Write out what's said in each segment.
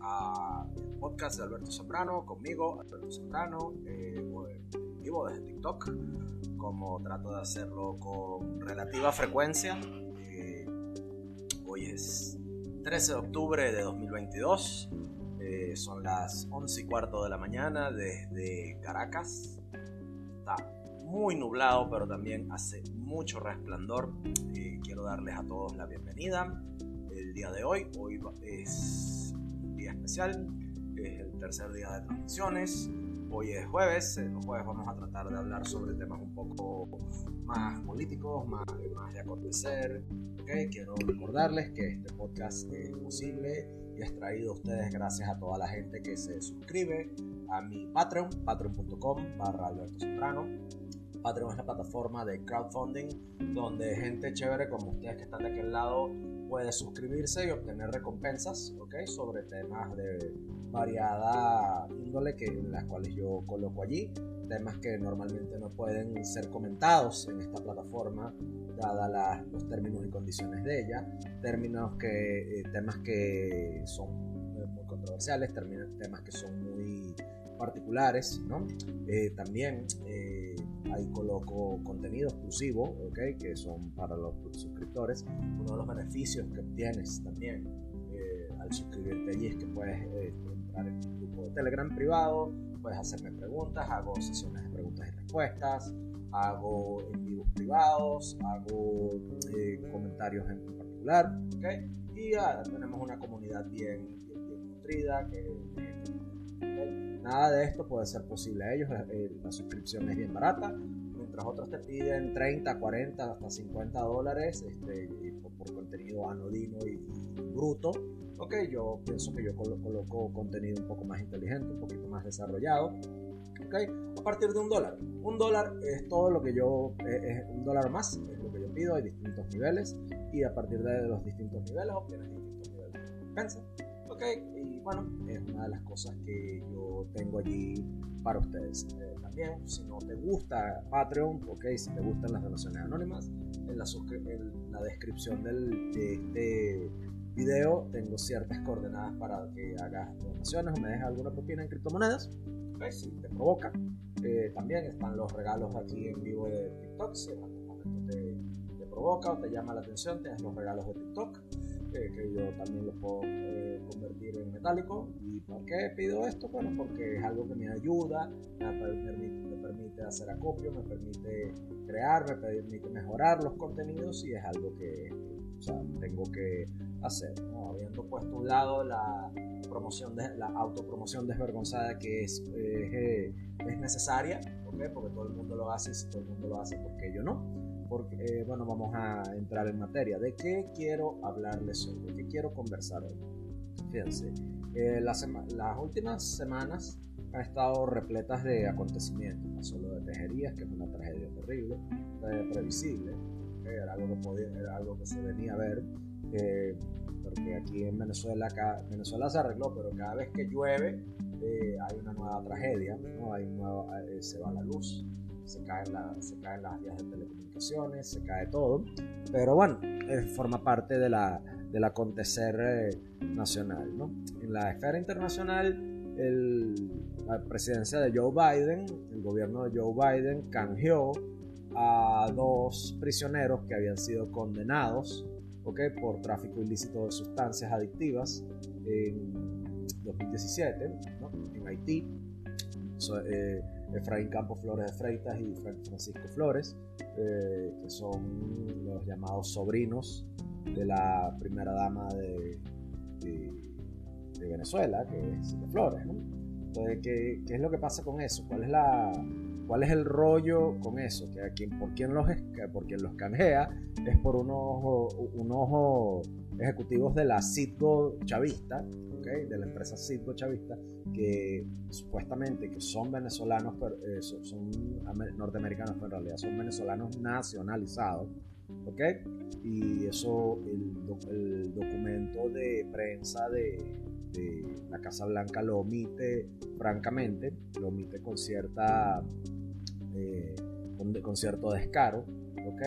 a el podcast de Alberto Zambrano, conmigo, Alberto Zambrano, eh, vivo desde TikTok, como trato de hacerlo con relativa frecuencia. Eh, hoy es 13 de octubre de 2022, eh, son las 11 y cuarto de la mañana desde Caracas. Está muy nublado, pero también hace mucho resplandor. quiero darles a todos la bienvenida el día de hoy. Hoy es especial, es el tercer día de transmisiones. Hoy es jueves, los jueves vamos a tratar de hablar sobre temas un poco más políticos, más, más de acontecer. ¿okay? Quiero recordarles que este podcast es posible y es traído a ustedes gracias a toda la gente que se suscribe a mi Patreon, patreon.com barra Alberto Soprano. Patreon es la plataforma de crowdfunding donde gente chévere como ustedes que están de aquel lado puede suscribirse y obtener recompensas ¿okay? sobre temas de variada índole que, las cuales yo coloco allí, temas que normalmente no pueden ser comentados en esta plataforma dada los términos y condiciones de ella, términos que, eh, temas que son muy controversiales, temas que son muy particulares, ¿no? Eh, también eh, ahí coloco contenido exclusivo, ¿ok? Que son para los suscriptores. Uno de los beneficios que obtienes también eh, al suscribirte allí es que puedes entrar en un grupo de Telegram privado, puedes hacerme preguntas, hago sesiones de preguntas y respuestas, hago en vivos privados, hago comentarios en particular, ¿ok? Y ya tenemos una comunidad bien, bien, nutrida que Nada de esto puede ser posible a ellos. Eh, la suscripción es bien barata. Mientras otros te piden 30, 40, hasta 50 dólares este, por, contenido anodino y, bruto. Ok, yo pienso que yo coloco contenido un poco más inteligente, un poquito más desarrollado. Ok, a partir de un dólar. Un dólar es todo lo que yo, eh, es un dólar más, es lo que yo pido, hay distintos niveles. Y a partir de los distintos niveles obtienes distintos niveles de recompensa. Ok, y bueno, es una de las cosas que yo tengo allí para ustedes. Eh, también, si no te gusta Patreon, ok, si te gustan las donaciones anónimas, en la, en la descripción del, de este video tengo ciertas coordenadas para que hagas donaciones o me dejes alguna propina en criptomonedas. Okay, si te provoca. Eh, también están los regalos aquí en vivo de TikTok. Si en algún momento te, te provoca o te llama la atención, tienes los regalos de TikTok que yo también lo puedo eh, convertir en metálico. ¿Y por qué pido esto? Bueno, porque es algo que me ayuda, me permite, me permite hacer acopio, me permite crear, me permite mejorar los contenidos y es algo que o sea, tengo que hacer. ¿no? Habiendo puesto a un lado la promoción de, la autopromoción desvergonzada que es, eh, es necesaria, porque todo el mundo lo hace y si todo el mundo lo hace, ¿por qué yo no? Porque, eh, bueno, vamos a entrar en materia. ¿De qué quiero hablarles hoy? ¿De qué quiero conversar hoy? Fíjense, eh, las, las, últimas semanas han estado repletas de acontecimientos. Pasó lo de Tejerías, que es una tragedia terrible, eh, previsible, era, algo que era algo que se venía a ver. porque aquí en Venezuela, acá, Venezuela se arregló, pero cada vez que llueve hay una nueva tragedia, ¿no? hay se va la luz, se caen, se caen las vías de telecomunicaciones, se cae todo, pero bueno, forma parte de la, del acontecer eh, nacional. ¿no? En la esfera internacional, el, la presidencia de Joe Biden, el gobierno de Joe Biden canjeó a dos prisioneros que habían sido condenados ¿okay? por tráfico ilícito de sustancias adictivas en 2017 ¿no? en Haití. Eh, Efraín Campos Flores de Freitas y Francisco Flores, eh, que son los llamados sobrinos de la primera dama de, Venezuela, que es de Flores. Entonces, ¿qué, es lo que pasa con eso? ¿Cuál es, la, cuál es el rollo con eso? Que a por, quién los, por quien los canjea es por unos, unos ejecutivos de la Citgo chavista, de la empresa Citgo chavista, que supuestamente que son venezolanos, pero, eh, son, norteamericanos, pero en realidad son venezolanos nacionalizados. ¿ok? Y eso, el, documento de prensa de, la Casa Blanca lo omite francamente, lo omite con cierta eh, con, cierto descaro, ¿ok?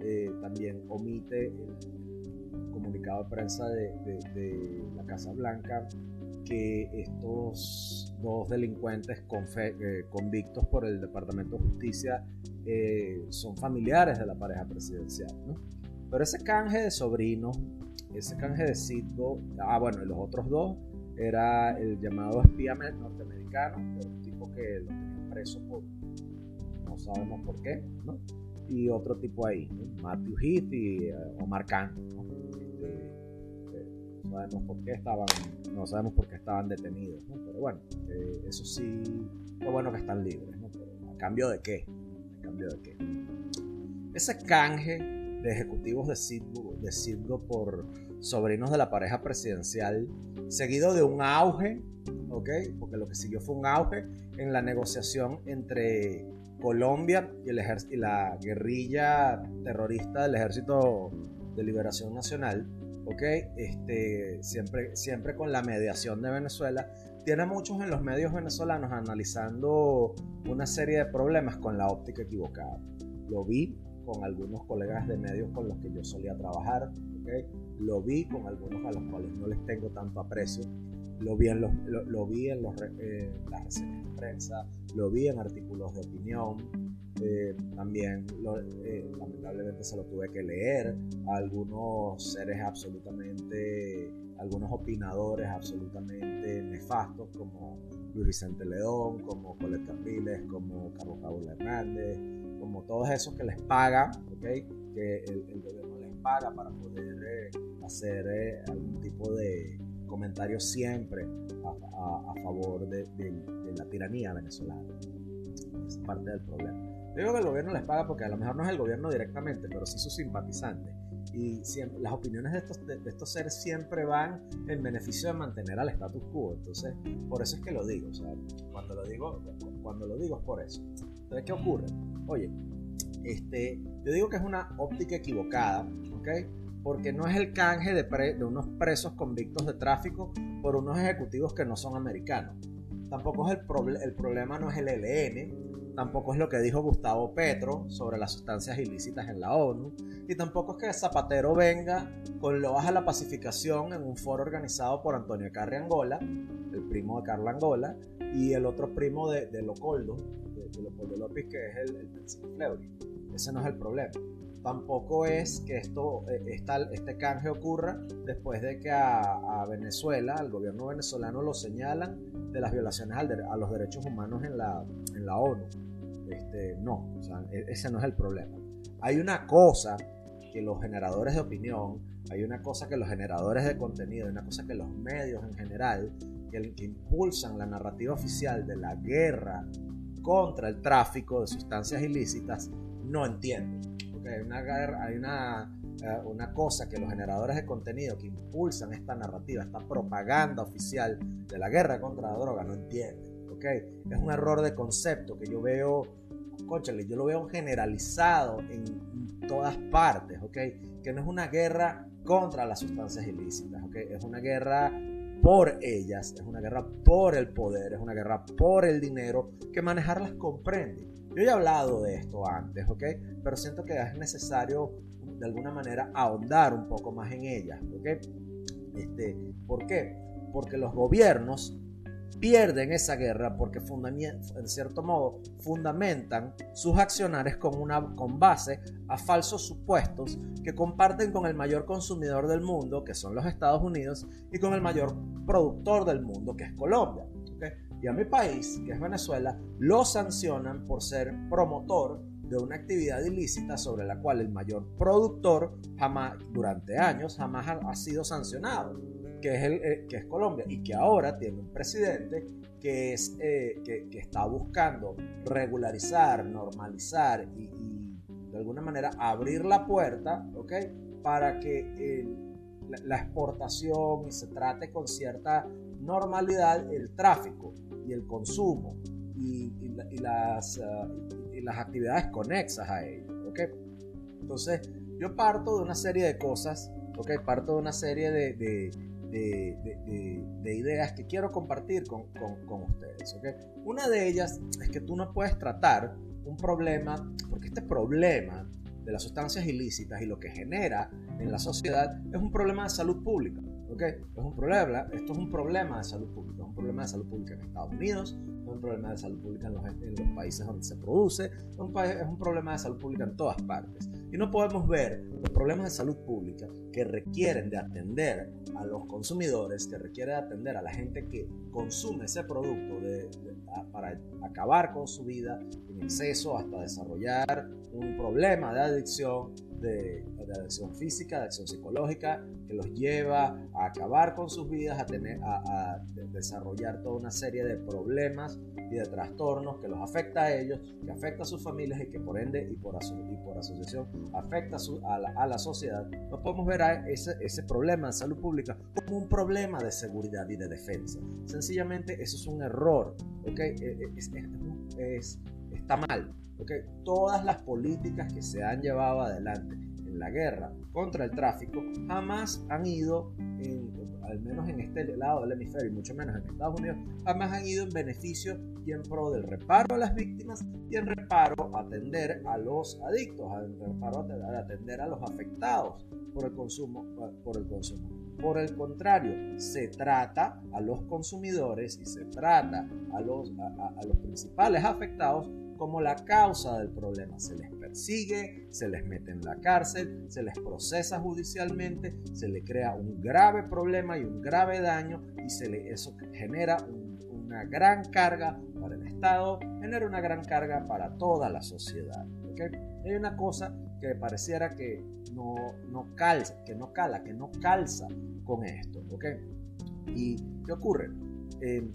Eh, también omite el comunicado de prensa de, la Casa Blanca que estos dos delincuentes eh, convictos por el Departamento de Justicia eh, son familiares de la pareja presidencial. ¿no? Pero ese canje de sobrino, ese canje de Citgo, ah bueno, y los otros dos, era el llamado espía norteamericano, un tipo que lo tenían preso por, no sabemos por qué, ¿no? Y otro tipo ahí, Matthew Heath y uh, Omar Khan, ¿no? sabemos por qué estaban, no sabemos por qué estaban detenidos, pero bueno, eh, eso sí, lo bueno que están libres, ¿no? ¿a cambio de qué? ¿A cambio de qué? Ese canje de ejecutivos de Sidgo, de por sobrinos de la pareja presidencial, seguido de un auge, ¿ok? Porque lo que siguió fue un auge en la negociación entre Colombia y, el y la guerrilla terrorista del Ejército de Liberación Nacional, ¿ok? Este, siempre, siempre con la mediación de Venezuela, tiene muchos en los medios venezolanos analizando una serie de problemas con la óptica equivocada. Lo vi con algunos colegas de medios con los que yo solía trabajar, ¿ok? Lo vi con algunos a los cuales no les tengo tanto aprecio. Lo vi en, los, lo, vi en los, eh, las reseñas de prensa, lo vi en artículos de opinión, eh, también eh, lamentablemente se lo tuve que leer a algunos seres absolutamente, algunos opinadores absolutamente nefastos como Luis Vicente León, como Colette Capriles, como Carlos Raúl Hernández, como todos esos que les pagan, ¿okay? que el, gobierno les paga para poder eh, hacer algún tipo de comentario siempre a, favor de, de la tiranía venezolana. Es parte del problema. Yo digo que el gobierno les paga porque a lo mejor no es el gobierno directamente, pero sí sus simpatizantes. Y siempre, las opiniones de estos, de, estos seres siempre van en beneficio de mantener al status quo. Entonces, por eso es que lo digo. O sea, cuando lo digo, cuando lo digo es por eso. Entonces, ¿qué ocurre? Oye, este, yo digo que es una óptica equivocada, ¿ok? Porque no es el canje de, de unos presos convictos de tráfico por unos ejecutivos que no son americanos. Tampoco es el, el problema, no es el ELN, tampoco es lo que dijo Gustavo Petro sobre las sustancias ilícitas en la ONU, y tampoco es que Zapatero venga con lo baja la pacificación en un foro organizado por Antonio Carri Angola, el primo de Carla Angola, y el otro primo de, de Locoldo, de, de, Leopoldo López, que es el, el. Ese no es el problema. Tampoco es que esto, eh, este canje ocurra después de que a, Venezuela, al gobierno venezolano, lo señalan de las violaciones a los derechos humanos en la, ONU. Este, no, e, ese no es el problema. Hay una cosa que los generadores de opinión, hay una cosa que los generadores de contenido, hay una cosa que los medios en general, que impulsan la narrativa oficial de la guerra contra el tráfico de sustancias ilícitas, no entienden hay una, hay una, eh, una cosa que los generadores de contenido que impulsan esta narrativa, esta propaganda oficial de la guerra contra la droga no entienden. ¿okay? Es un error de concepto que yo veo, conchale, yo lo veo generalizado en todas partes, ¿okay? que no es una guerra contra las sustancias ilícitas, ¿okay? es una guerra por ellas, es una guerra por el poder, es una guerra por el dinero que manejarlas comprende. Yo he hablado de esto antes, ¿ok? Pero siento que es necesario de alguna manera ahondar un poco más en ellas, ¿ok? Este, ¿Por qué? Porque los gobiernos pierden esa guerra porque en cierto modo fundamentan sus acciones con, una, con base a falsos supuestos que comparten con el mayor consumidor del mundo, que son los Estados Unidos, y con el mayor productor del mundo, que es Colombia y a mi país, que es Venezuela, lo sancionan por ser promotor de una actividad ilícita sobre la cual el mayor productor jamás, durante años, jamás ha, sido sancionado, que es, eh, que es Colombia, y que ahora tiene un presidente que, es, eh, que, está buscando regularizar, normalizar y, de alguna manera abrir la puerta, ¿ok? Para que la, la exportación se trate con cierta normalidad el tráfico y el consumo y, las, ah, y las actividades conexas a ello. ¿okay? Entonces, yo parto de una serie de cosas, ¿okay? parto de una serie de, de, de, de ideas que quiero compartir con, con, con ustedes. ¿okay? Una de ellas es que tú no puedes tratar un problema, porque este problema de las sustancias ilícitas y lo que genera en la sociedad es un problema de salud pública. ¿Ok? Es un problema, esto es un problema de salud pública, es un problema de salud pública en Estados Unidos, es un problema de salud pública en los, en los países donde se produce, es un, es un problema de salud pública en todas partes. Y no podemos ver los problemas de salud pública que requieren de atender a los consumidores, que requieren de atender a la gente que consume ese producto de, para acabar con su vida en exceso hasta desarrollar un problema de adicción de, adicción física, de adicción psicológica, que los lleva a acabar con sus vidas, a, tener, a, desarrollar toda una serie de problemas y de trastornos que los afecta a ellos, que afecta a sus familias y que por ende y por, y por asociación afecta a, la, a, la, sociedad. No podemos ver a ese, ese problema de salud pública como un problema de seguridad y de defensa. Sencillamente eso es un error, ¿ok? E, e, es, es, está mal. Porque Todas las políticas que se han llevado adelante en la guerra contra el tráfico jamás han ido, al menos en este lado del hemisferio y mucho menos en Estados Unidos, jamás han ido en beneficio y en pro del reparo a las víctimas y en reparo a atender a los adictos, en reparo a atender a los afectados por el consumo. Por el consumo. Por el contrario, se trata a los consumidores y se trata a los, a los principales afectados como la causa del problema. Se les persigue, se les mete en la cárcel, se les procesa judicialmente, se le crea un grave problema y un grave daño y se le, eso genera una gran carga para el Estado, genera una gran carga para toda la sociedad. Hay una cosa que pareciera que no, no calza, que no cala, que no calza con esto. ¿Y qué ocurre? Eh,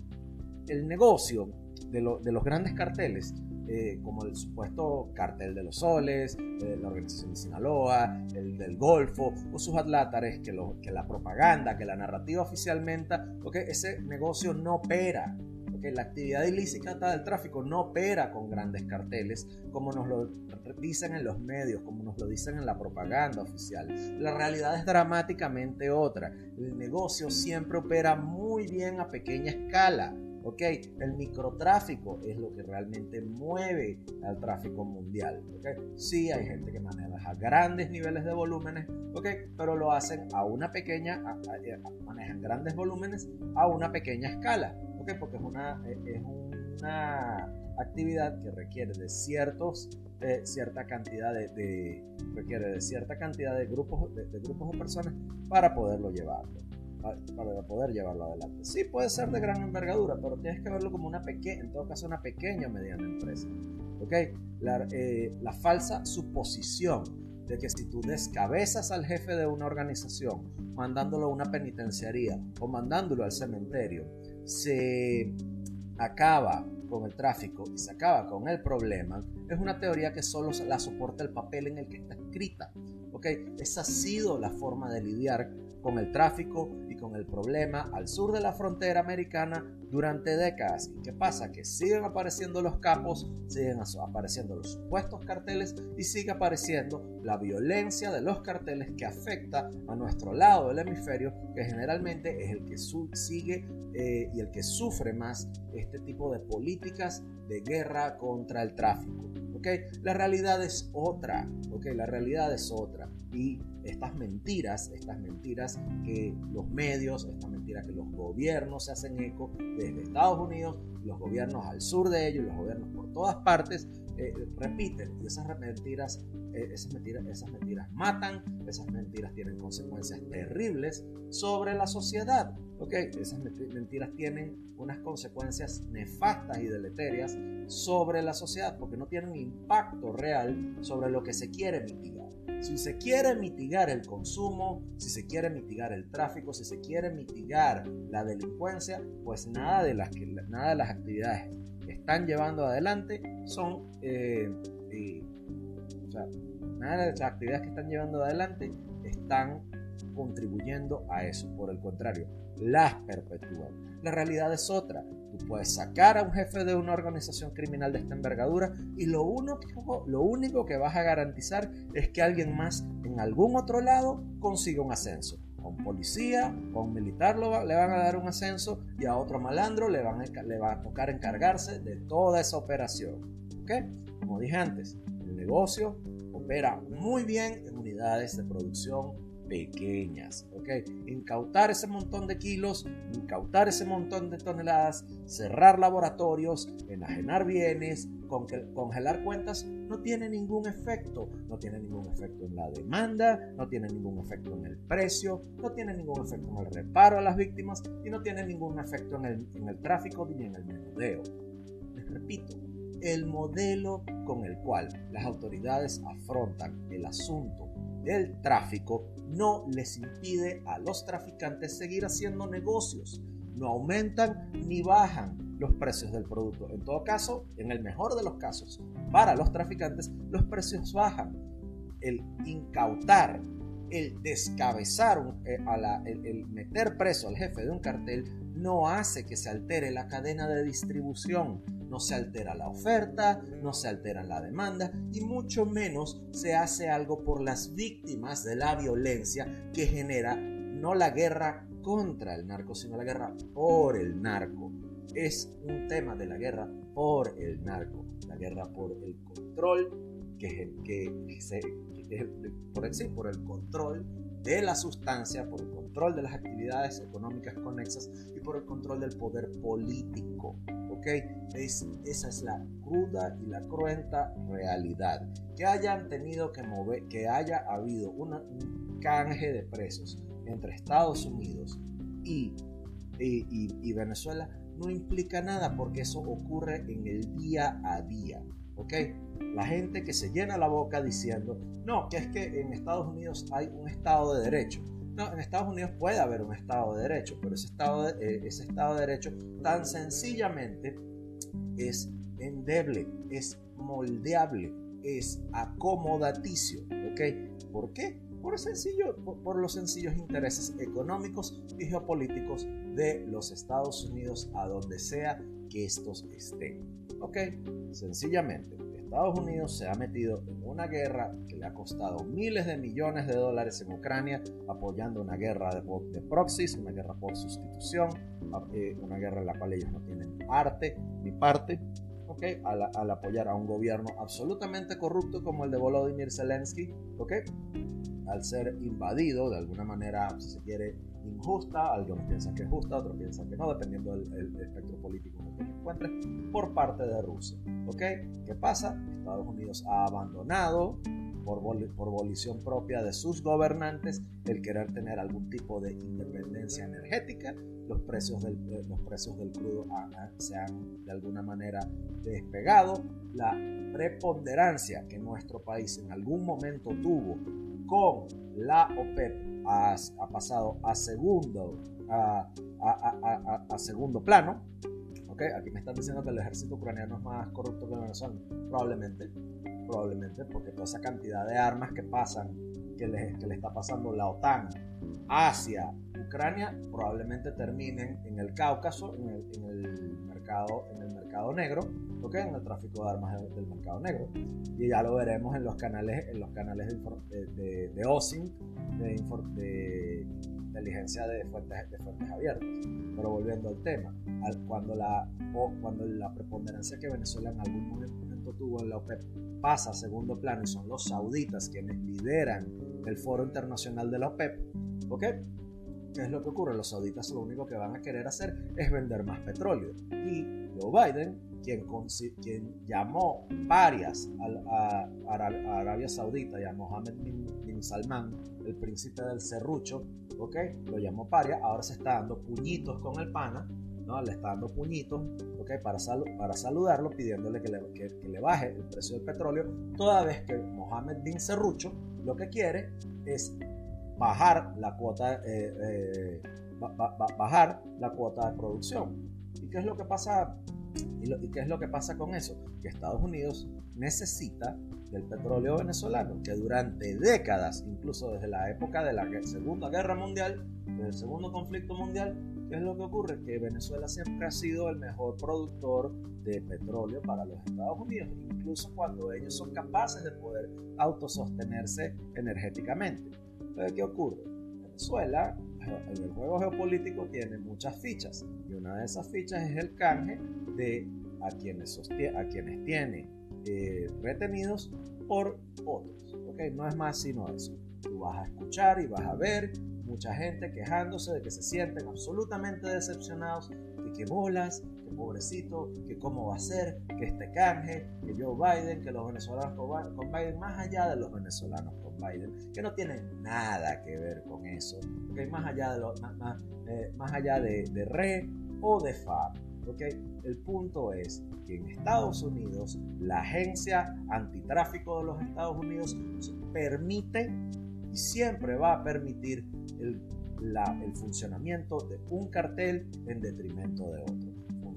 el negocio de los grandes carteles eh, como el supuesto cartel de los soles, eh, la organización de Sinaloa, el del Golfo, o sus atlátares, que, lo, que la propaganda, que la narrativa oficialmente, porque ese negocio no opera. porque la actividad ilícita del tráfico no opera con grandes carteles, como nos lo dicen en los medios, como nos lo dicen en la propaganda oficial. La realidad es dramáticamente otra. El negocio siempre opera muy bien a pequeña escala ¿ok? El microtráfico es lo que realmente mueve al tráfico mundial, ¿ok? Sí hay gente que maneja grandes niveles de volúmenes, ¿ok? Pero lo hacen a una pequeña, manejan grandes volúmenes a una pequeña escala, ¿ok? Porque es una, e, es una actividad que requiere de ciertos cierta cantidad de, requiere de cierta cantidad de grupos de, de grupos o personas para poderlo llevarlo para poder llevarlo adelante. Sí, puede ser de gran envergadura, pero tienes que verlo como una pequeña, en todo caso, una pequeña o mediana empresa. ¿Ok? La, eh, la falsa suposición de que si tú descabezas al jefe de una organización, mandándolo a una penitenciaría o mandándolo al cementerio, se acaba con el tráfico y se acaba con el problema, es una teoría que solo la soporta el papel en el que está escrita. ¿ok? Esa ha sido la forma de lidiar con el tráfico y con el problema al sur de la frontera americana durante décadas. ¿Y qué pasa? Que siguen apareciendo los capos, siguen apareciendo los supuestos carteles y sigue apareciendo la violencia de los carteles que afecta a nuestro lado del hemisferio, que generalmente es el que sigue eh, y el que sufre más este tipo de políticas de guerra contra el tráfico. ¿okay? La realidad es otra, ¿okay? la realidad es otra. Y estas mentiras, estas mentiras que los medios, estas mentiras que los gobiernos se hacen eco desde Estados Unidos, los gobiernos al sur de ellos, los gobiernos por todas partes, eh, repiten y esas mentiras, eh, esas mentiras, esas mentiras matan, esas mentiras tienen consecuencias terribles sobre la sociedad. ¿okay? Esas mentiras tienen unas consecuencias nefastas y deleterias sobre la sociedad porque no tienen impacto real sobre lo que se quiere mitigar. Si se quiere mitigar el consumo, si se quiere mitigar el tráfico, si se quiere mitigar la delincuencia, pues nada de las, que, nada de las actividades que están llevando adelante son, eh, o sea, nada de las actividades que están llevando adelante están contribuyendo a eso. Por el contrario, las perpetúan. La realidad es otra. Tú puedes sacar a un jefe de una organización criminal de esta envergadura y lo, único, lo único que vas a garantizar es que alguien más en algún otro lado consiga un ascenso. A un policía, a un militar le van a dar un ascenso y a otro malandro le, van va a tocar encargarse de toda esa operación. ¿Ok? Como dije antes, el negocio opera muy bien en unidades de producción pequeñas, ¿ok? Incautar ese montón de kilos, incautar ese montón de toneladas, cerrar laboratorios, enajenar bienes, congelar cuentas, no tiene ningún efecto. No tiene ningún efecto en la demanda, no tiene ningún efecto en el precio, no tiene ningún efecto en el reparo a las víctimas y no tiene ningún efecto en el, en el tráfico ni en el menudeo. Les repito, el modelo con el cual las autoridades afrontan el asunto del tráfico no les impide a los traficantes seguir haciendo negocios. No aumentan ni bajan los precios del producto. En todo caso, en el mejor de los casos, para los traficantes, los precios bajan. El incautar, el descabezar, eh, el meter preso al jefe de un cartel no hace que se altere la cadena de distribución no se altera la oferta, no se altera la demanda y mucho menos se hace algo por las víctimas de la violencia que genera no la guerra contra el narco, sino la guerra por el narco. Es un tema de la guerra por el narco, la guerra por el control que, que, se, por, sí, por el control de la sustancia, por el control de las actividades económicas conexas y por el control del poder político. ¿Ok? Es, esa es la cruda y la cruenta realidad. Que hayan tenido que mover, que haya habido un canje de presos entre Estados Unidos y, y Venezuela no implica nada porque eso ocurre en el día a día. ¿Ok? La gente que se llena la boca diciendo, no, que es que en Estados Unidos hay un Estado de Derecho. No, en Estados Unidos puede haber un Estado de Derecho, pero ese Estado de, eh, ese estado de Derecho tan sencillamente es endeble, es moldeable, es acomodaticio. ¿Ok? ¿Por qué? Por, sencillo, por, los sencillos intereses económicos y geopolíticos de los Estados Unidos a donde sea que estos estén. ¿Ok? Sencillamente, Estados Unidos se ha metido en una guerra que le ha costado miles de millones de dólares en Ucrania, apoyando una guerra de, de proxies, una guerra por sustitución, eh, una guerra en la cual ellos no tienen arte ni parte, ¿okay? al, apoyar a un gobierno absolutamente corrupto como el de Volodymyr Zelensky, ¿okay? al ser invadido de alguna manera, si se quiere, injusta, algunos piensan que es justa, otros piensan que no, dependiendo del espectro que te por parte de Rusia. ¿Ok? ¿Qué pasa? Estados Unidos ha abandonado por, por volición propia de sus gobernantes el querer tener algún tipo de independencia energética. Los precios del, eh, los precios del crudo se han de alguna manera despegado. La preponderancia que nuestro país en algún momento tuvo con la OPEP ha, pasado a segundo, a, a segundo plano Aquí me están diciendo que el ejército ucraniano es más corrupto que el venezolano. Probablemente, probablemente, porque toda esa cantidad de armas que pasan, que le, que le está pasando la OTAN hacia Ucrania, probablemente terminen en el Cáucaso, en el, mercado, en el mercado negro, en el tráfico de armas del, mercado negro. Y ya lo veremos en los canales, en los canales de, de, de OSINT, de, de inteligencia de fuentes, de fuentes abiertas. Pero volviendo al tema, cuando, la, o cuando la preponderancia que Venezuela en algún momento tuvo en la OPEP pasa a segundo plano y son los sauditas quienes lideran el foro internacional de la OPEP, ¿ok? ¿Qué es lo que ocurre? Los sauditas lo único que van a querer hacer es vender más petróleo. Y Joe Biden, quien, llamó varias a, Arabia Saudita y a Mohammed bin, Salman, el príncipe del serrucho, ¿ok? Lo llamó paria, ahora se está dando puñitos con el pana, ¿no? Le está dando puñitos, ¿ok? Para, para saludarlo, pidiéndole que le, que, le baje el precio del petróleo, toda vez que Mohammed bin Serrucho lo que quiere es bajar la cuota, eh, eh, bajar la cuota de producción. ¿Y qué es lo que pasa? ¿Y, qué es lo que pasa con eso? Que Estados Unidos necesita del petróleo venezolano, que durante décadas, incluso desde la época de la Segunda Guerra Mundial, del Segundo Conflicto Mundial, ¿qué es lo que ocurre? Que Venezuela siempre ha sido el mejor productor de petróleo para los Estados Unidos, incluso cuando ellos son capaces de poder autosostenerse energéticamente. Entonces, ¿qué ocurre? Venezuela, en el juego geopolítico, tiene muchas fichas y una de esas fichas es el canje de a quienes, a quienes tiene eh, retenidos por otros. ¿okay? No es más sino eso. tú vas a escuchar y vas a ver mucha gente quejándose de que se sienten absolutamente decepcionados, que qué bolas, pobrecito, que cómo va a ser, que este canje, que Joe Biden, que los venezolanos con Biden, más allá de los venezolanos con Biden, que no tienen nada que ver con eso, que más allá de, lo, más, eh, allá de, de re o de fa. ¿okay? El punto es que en Estados Unidos la agencia antitráfico de los Estados Unidos permite y siempre va a permitir el, el funcionamiento de un cartel en detrimento de otro.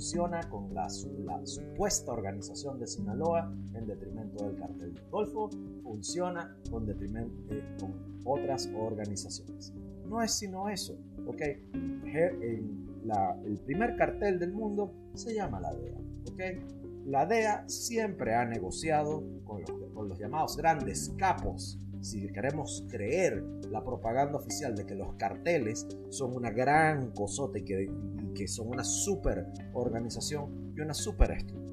Funciona con la, supuesta organización de Sinaloa en detrimento del cartel del Golfo, funciona con detrimento eh, con otras organizaciones. No es sino eso, ¿ok? el primer cartel del mundo se llama la DEA, ¿ok? La DEA siempre ha negociado con los, con los llamados grandes capos si queremos creer la propaganda oficial de que los carteles son una gran cosota y que, que son una super organización y una super estructura.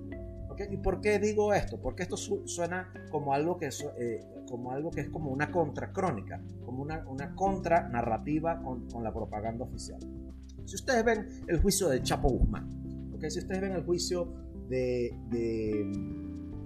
¿Y por qué digo esto? Porque esto suena como algo que, eh, como algo que es como una contracrónica, como una, una contra narrativa con, con, la propaganda oficial. Si ustedes ven el juicio de Chapo Guzmán, ¿okay? si ustedes ven el juicio de, de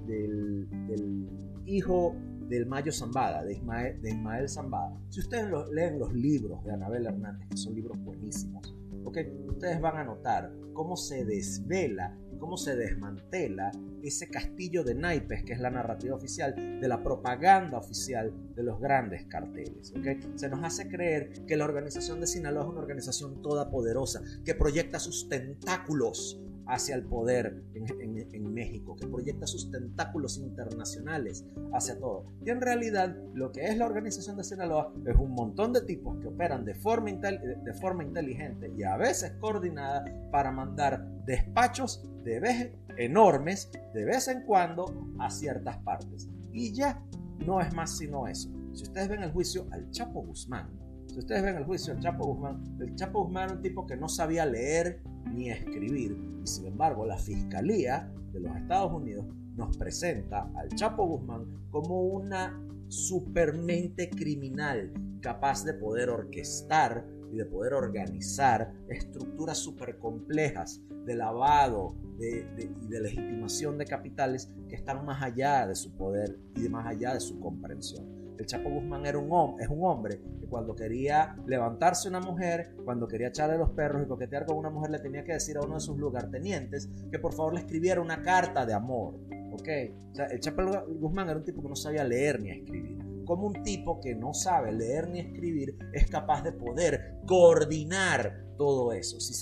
del, del hijo del Mayo Zambada, de Ismael, Zambada. Si ustedes leen los libros de Anabel Hernández, que son libros buenísimos, ustedes van a notar cómo se desvela, cómo se desmantela ese castillo de naipes que es la narrativa oficial de la propaganda oficial de los grandes carteles. Se nos hace creer que la organización de Sinaloa es una organización todopoderosa, que proyecta sus tentáculos hacia el poder en, México, que proyecta sus tentáculos internacionales hacia todo. Y en realidad lo que es la organización de Sinaloa es un montón de tipos que operan de forma, de forma inteligente y a veces coordinada para mandar despachos de vez enormes de vez en cuando a ciertas partes. Y ya no es más sino eso. Si ustedes ven el juicio al Chapo Guzmán, si ustedes ven el juicio del Chapo Guzmán, el Chapo Guzmán era un tipo que no sabía leer ni escribir. Y sin embargo, la Fiscalía de los Estados Unidos nos presenta al Chapo Guzmán como una supermente criminal capaz de poder orquestar y de poder organizar estructuras súper complejas de lavado y de legitimación de capitales que están más allá de su poder y más allá de su comprensión. El Chapo Guzmán era un es un hombre que cuando quería levantarse una mujer, cuando quería echarle los perros y coquetear con una mujer, le tenía que decir a uno de sus lugartenientes que por favor le escribiera una carta de amor. ¿Ok? O sea, el Chapo Guzmán era un tipo que no sabía leer ni escribir. Como un tipo que no sabe leer ni escribir es capaz de poder coordinar todo eso. Si,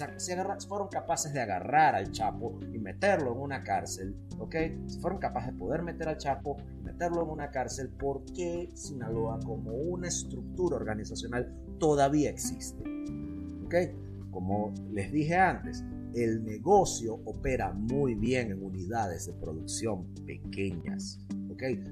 fueron capaces de agarrar al Chapo y meterlo en una cárcel, ¿ok? Si fueron capaces de poder meter al Chapo y meterlo en una cárcel, ¿por qué Sinaloa como una estructura organizacional todavía existe? ¿Ok? Como les dije antes, el negocio opera muy bien en unidades de producción pequeñas.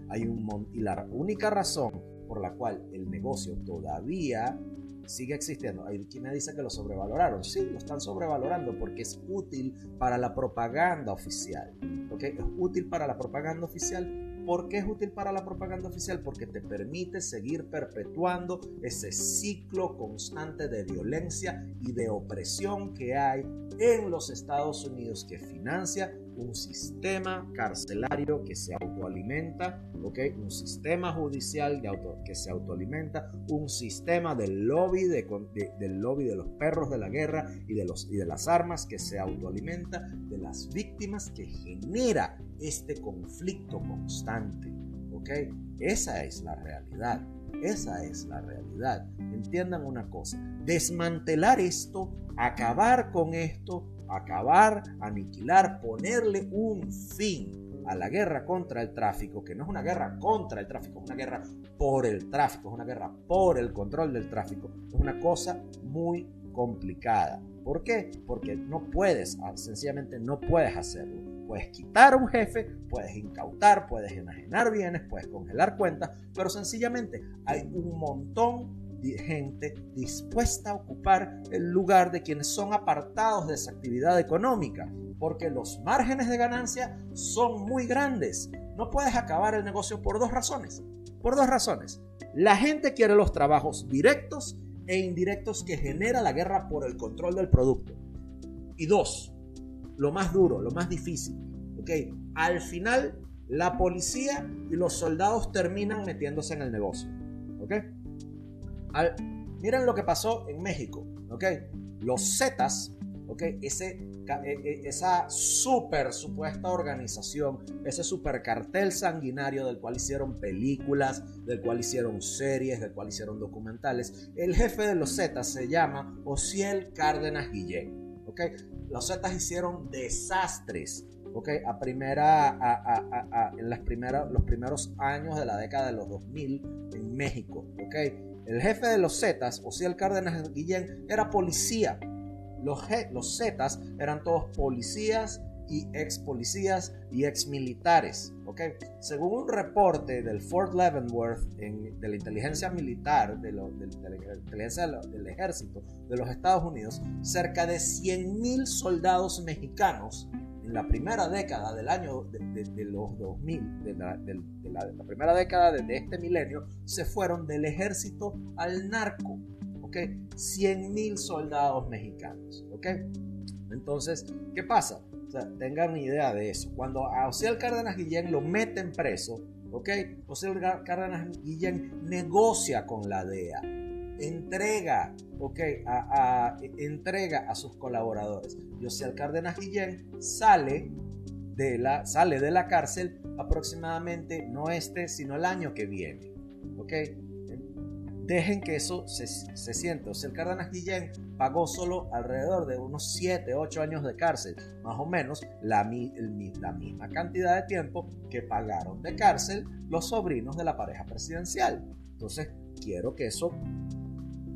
Hay un y la única razón por la cual el negocio todavía sigue existiendo. Hay quien me dice que lo sobrevaloraron. Sí, lo están sobrevalorando porque es útil para la propaganda oficial. ¿ok? Es útil para la propaganda oficial. ¿Por qué es útil para la propaganda oficial? Porque te permite seguir perpetuando ese ciclo constante de violencia y de opresión que hay en los Estados Unidos que financia un sistema carcelario que se autoalimenta, un sistema judicial de auto, que se autoalimenta, un sistema del lobby de, del lobby de los perros de la guerra y de, los, y de las armas que se autoalimenta, de las víctimas que genera este conflicto constante. Esa es la realidad. Esa es la realidad. Entiendan una cosa, desmantelar esto, acabar con esto, acabar, aniquilar, ponerle un fin a la guerra contra el tráfico, que no es una guerra contra el tráfico, es una guerra por el tráfico, es una guerra por el control del tráfico, es una cosa muy complicada. ¿Por qué? Porque no puedes, ah, sencillamente no puedes hacerlo. Puedes quitar a un jefe, puedes incautar, puedes enajenar bienes, puedes congelar cuentas, pero sencillamente hay un montón gente dispuesta a ocupar el lugar de quienes son apartados de esa actividad económica, porque los márgenes de ganancia son muy grandes. No puedes acabar el negocio por dos razones. Por dos razones. La gente quiere los trabajos directos e indirectos que genera la guerra por el control del producto. Y dos, lo más duro, lo más difícil, ¿ok? Al final, la policía y los soldados terminan metiéndose en el negocio, miren lo que pasó en México, ¿ok? Los Zetas, ¿ok? E, e, esa super supuesta organización, ese super cartel sanguinario del cual hicieron películas, del cual hicieron series, del cual hicieron documentales. El jefe de los Zetas se llama Ociel Cárdenas Guillén, ¿ok? Los Zetas hicieron desastres Okay, a primera, en las primeras, los primeros años de la década de los 2000 en México. Okay. El jefe de los Zetas, el Cárdenas Guillén, era policía. Los, Zetas eran todos policías y ex policías y ex militares. Según un reporte del Fort Leavenworth de la inteligencia militar, de la inteligencia del ejército de los Estados Unidos, cerca de 100.000 soldados mexicanos en la primera década del año de, los 2000, de la, la, primera década de, este milenio, se fueron del ejército al narco. ¿Ok? 100.000 soldados mexicanos. ¿Ok? Entonces, ¿qué pasa? O sea, tengan idea de eso. Cuando a Ociel Cárdenas Guillén lo meten preso, ¿ok? Ociel Cárdenas Guillén negocia con la DEA entrega, ok, a, entrega a sus colaboradores. José Cárdenas Guillén sale de, la, sale de la cárcel aproximadamente, no este, sino el año que viene, ok. Dejen que eso se, se siente. el Cárdenas Guillén pagó solo alrededor de unos 7, 8 años de cárcel, más o menos la, la misma cantidad de tiempo que pagaron de cárcel los sobrinos de la pareja presidencial. Entonces, quiero que eso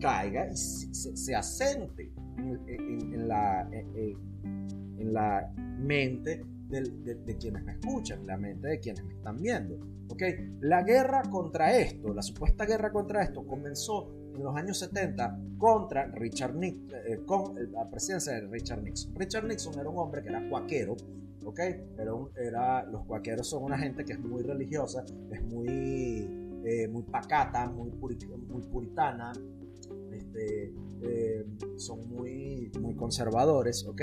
caiga y se, asente en, la, en, la mente de, quienes me escuchan, en la mente de quienes me están viendo. ¿okay? La guerra contra esto, la supuesta guerra contra esto, comenzó en los años 70 contra Richard Nixon, eh, con la presidencia de Richard Nixon. Richard Nixon era un hombre que era cuaquero, ¿ok? Pero era, los cuaqueros son una gente que es muy religiosa, es muy, eh, muy pacata, muy, muy puritana, eh, son muy, muy conservadores, ¿ok?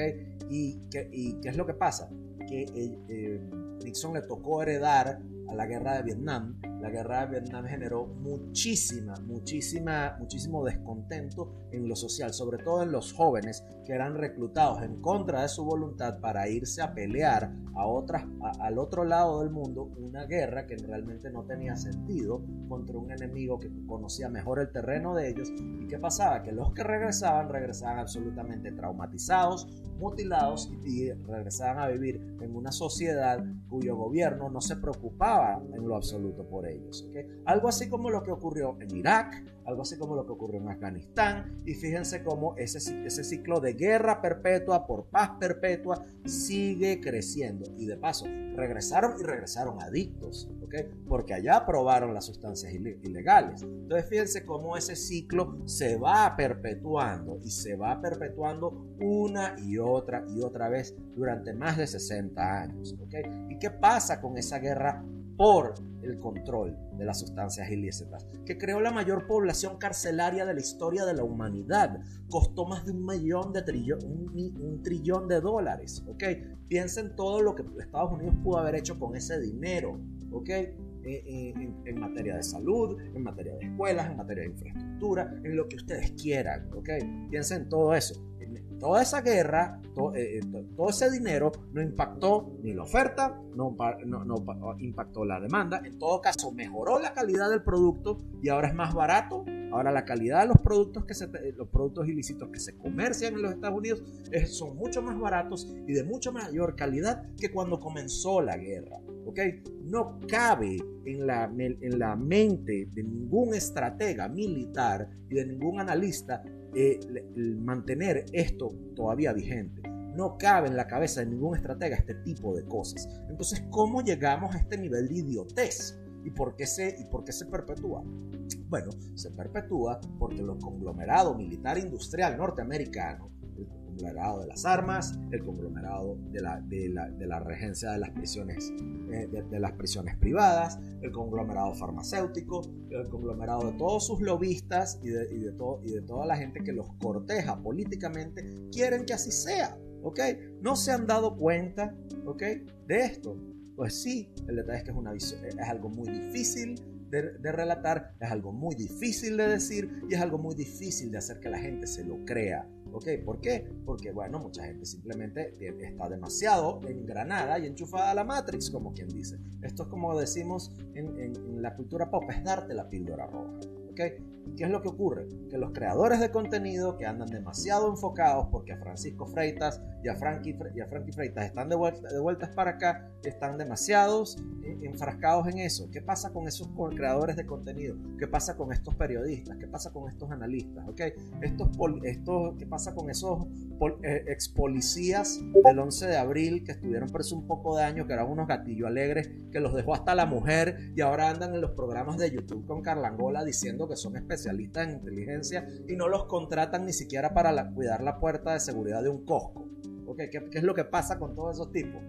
¿Y qué, ¿Y qué es lo que pasa? Que eh, Nixon le tocó heredar a la guerra de Vietnam la guerra de Vietnam generó muchísima, muchísima, muchísimo descontento en lo social, sobre todo en los jóvenes que eran reclutados en contra de su voluntad para irse a pelear a otras, al otro lado del mundo una guerra que realmente no tenía sentido contra un enemigo que conocía mejor el terreno de ellos. ¿Y qué pasaba? Que los que regresaban regresaban absolutamente traumatizados, mutilados y regresaban a vivir en una sociedad cuyo gobierno no se preocupaba en lo absoluto por ellos. Algo así como lo que ocurrió en Irak, algo así como lo que ocurrió en Afganistán, y fíjense cómo ese, ese ciclo de guerra perpetua por paz perpetua sigue creciendo. Y de paso, regresaron y regresaron adictos, porque allá aprobaron las sustancias ilegales. Entonces fíjense cómo ese ciclo se va perpetuando y se va perpetuando una y otra y otra vez durante más de 60 años. ¿Y qué pasa con esa guerra por el control de las sustancias ilícitas, que creó la mayor población carcelaria de la historia de la humanidad. Costó más de un millón de trillón, un, trillón de dólares. ¿ok? Piensen todo lo que Estados Unidos pudo haber hecho con ese dinero. ¿ok? Eh, eh, en, materia de salud, en materia de escuelas, en materia de infraestructura, en lo que ustedes quieran. ¿ok? Piensen todo eso toda esa guerra, eh, eh, todo, ese dinero no impactó ni la oferta, no, impactó la demanda, en todo caso mejoró la calidad del producto y ahora es más barato. Ahora la calidad de los productos, que se, los productos ilícitos que se comercian en los Estados Unidos son mucho más baratos y de mucho mayor calidad que cuando comenzó la guerra. ¿okay? No cabe en la, en la mente de ningún estratega militar y de ningún analista eh, mantener esto todavía vigente. No cabe en la cabeza de ningún estratega este tipo de cosas. Entonces, ¿cómo llegamos a este nivel de idiotez? ¿Y por qué se, y por qué se perpetúa? Bueno, se perpetúa porque el conglomerado militar industrial norteamericano, conglomerado de las armas, el conglomerado de la, de la, de la regencia de las prisiones, eh, de, las prisiones privadas, el conglomerado farmacéutico, el conglomerado de todos sus lobistas y de, y de, todo, y de toda la gente que los corteja políticamente, quieren que así sea. ¿Ok? No se han dado cuenta, ¿ok? De esto. Pues sí, el detalle es que es, una es algo muy difícil de, relatar, es algo muy difícil de decir y es algo muy difícil de hacer que la gente se lo crea. ¿Ok? ¿Por qué? Porque, bueno, mucha gente simplemente está demasiado engranada y enchufada a la Matrix, como quien dice. Esto es como decimos en, en la cultura pop, es darte la píldora roja. ¿Qué es lo que ocurre? Que los creadores de contenido que andan demasiado enfocados porque a Francisco Freitas y a Frankie, y a Frankie Freitas están de, vuelta, de vueltas para acá, están demasiados eh, enfrascados en eso. ¿Qué pasa con esos creadores de contenido? ¿Qué pasa con estos periodistas? ¿Qué pasa con estos analistas? ¿Okay? Estos, estos, ¿Qué pasa con esos eh, ex policías del 11 de abril que estuvieron presos un poco de años, que eran unos gatillos alegres, que los dejó hasta la mujer y ahora andan en los programas de YouTube con Carlangola diciendo que son especialistas en inteligencia y no los contratan ni siquiera para cuidar la puerta de seguridad de un Costco. ¿Okay? ¿Qué, ¿Qué es lo que pasa con todos esos tipos?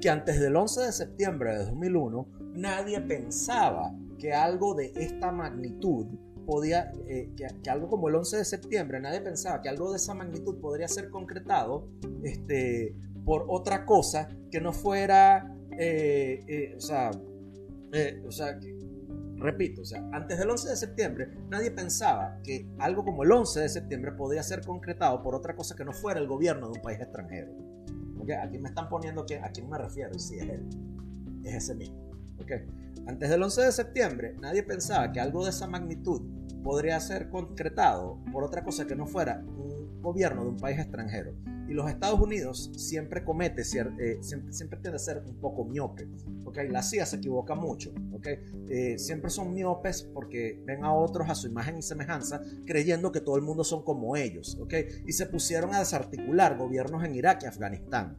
Que antes del 11 de septiembre de 2001 nadie pensaba que algo de esta magnitud podía, eh, que, algo como el 11 de septiembre, nadie pensaba que algo de esa magnitud podría ser concretado este, por otra cosa que no fuera, eh, eh, o sea, o sea repito, o sea, antes del 11 de septiembre nadie pensaba que algo como el 11 de septiembre podría ser concretado por otra cosa que no fuera el gobierno de un país extranjero. ¿Okay? Aquí me están poniendo que, a quién me refiero y sí es él, es ese mismo. ¿Okay? Antes del 11 de septiembre nadie pensaba que algo de esa magnitud podría ser concretado por otra cosa que no fuera un gobierno de un país extranjero. Y los Estados Unidos siempre comete, eh, siempre, siempre tiende a ser un poco miope. ¿okay? La CIA se equivoca mucho. ¿okay? Eh, siempre son miopes porque ven a otros a su imagen y semejanza creyendo que todo el mundo son como ellos. ¿okay? Y se pusieron a desarticular gobiernos en Irak y Afganistán.